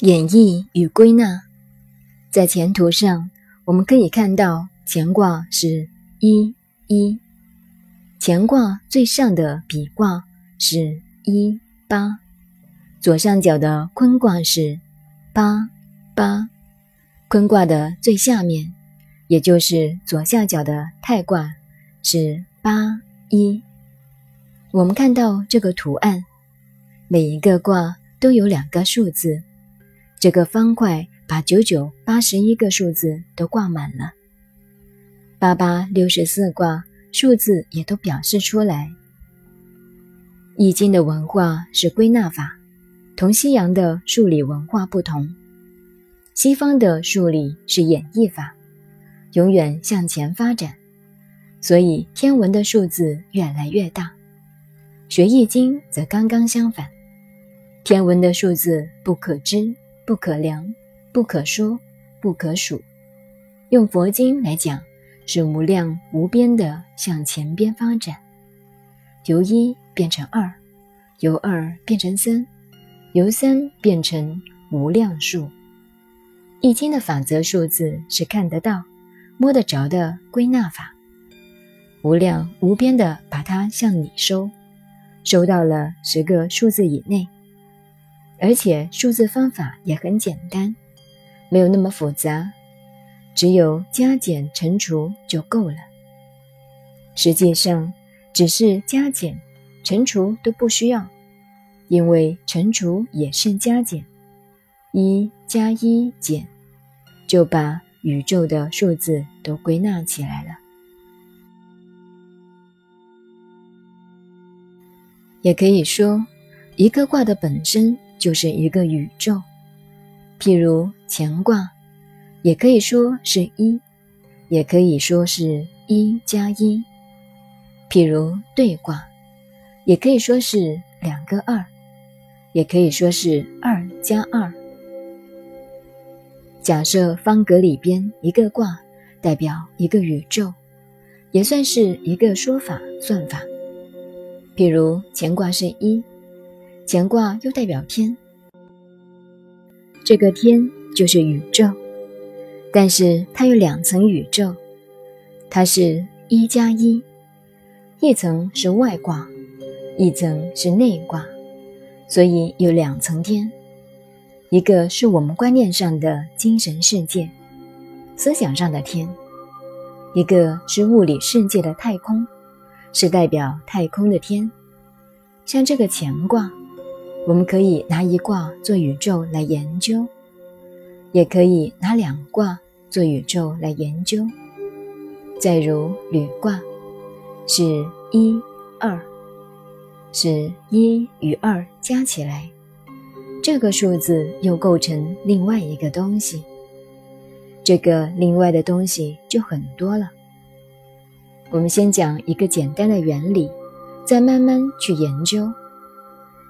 演绎与归纳，在前图上我们可以看到乾卦是一一，乾卦最上的比卦是一八，左上角的坤卦是八八，坤卦的最下面，也就是左下角的太卦是八一。我们看到这个图案，每一个卦都有两个数字。这个方块把九九八十一个数字都挂满了，八八六十四卦数字也都表示出来。易经的文化是归纳法，同西洋的数理文化不同。西方的数理是演绎法，永远向前发展，所以天文的数字越来越大。学易经则刚刚相反，天文的数字不可知、不可量、不可说、不可数。用佛经来讲，是无量无边的向前边发展，由一变成二，由二变成三，由三变成无量数。易经的法则数字是看得到、摸得着的归纳法，无量无边的把它向你收。收到了十个数字以内，而且数字方法也很简单，没有那么复杂，只有加减乘除就够了。实际上，只是加减乘除都不需要，因为乘除也是加减，一加一减，就把宇宙的数字都归纳起来了。也可以说，一个卦的本身就是一个宇宙。譬如乾卦，也可以说是一，也可以说是一加一。譬如兑卦，也可以说是两个二，也可以说是二加二。假设方格里边一个卦代表一个宇宙，也算是一个说法算法。譬如乾卦是一，乾卦又代表天，这个天就是宇宙，但是它有两层宇宙，它是一加一，一层是外卦，一层是内卦，所以有两层天，一个是我们观念上的精神世界、思想上的天，一个是物理世界的太空。是代表太空的天，像这个乾卦，我们可以拿一卦做宇宙来研究，也可以拿两卦做宇宙来研究。再如履卦，是一二，是一与二加起来，这个数字又构成另外一个东西，这个另外的东西就很多了。我们先讲一个简单的原理，再慢慢去研究。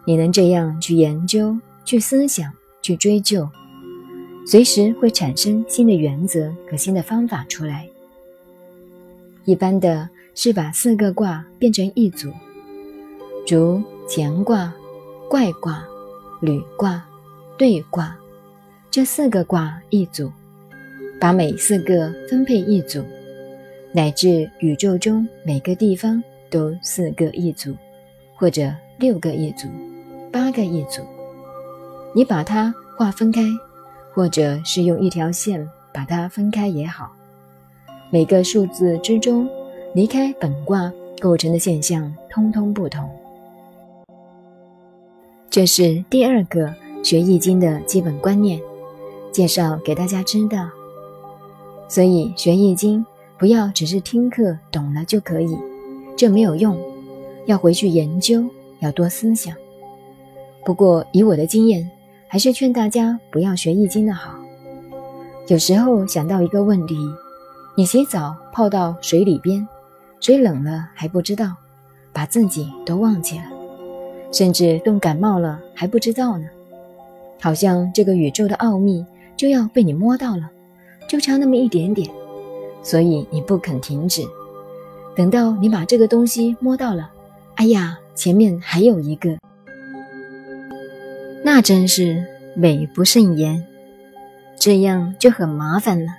你能这样去研究、去思想、去追究，随时会产生新的原则和新的方法出来。一般的是把四个卦变成一组，如乾卦、怪卦、履卦、兑卦，这四个卦一组，把每四个分配一组。乃至宇宙中每个地方都四个一组，或者六个一组，八个一组。你把它划分开，或者是用一条线把它分开也好。每个数字之中，离开本卦构成的现象，通通不同。这是第二个学易经的基本观念，介绍给大家知道。所以学易经。不要只是听课懂了就可以，这没有用，要回去研究，要多思想。不过以我的经验，还是劝大家不要学易经的好。有时候想到一个问题：你洗澡泡到水里边，水冷了还不知道，把自己都忘记了，甚至冻感冒了还不知道呢。好像这个宇宙的奥秘就要被你摸到了，就差那么一点点。所以你不肯停止，等到你把这个东西摸到了，哎呀，前面还有一个，那真是美不胜言，这样就很麻烦了，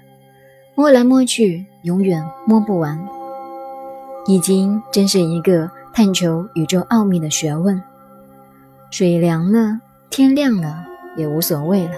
摸来摸去，永远摸不完。已经真是一个探求宇宙奥秘的学问。水凉了，天亮了，也无所谓了。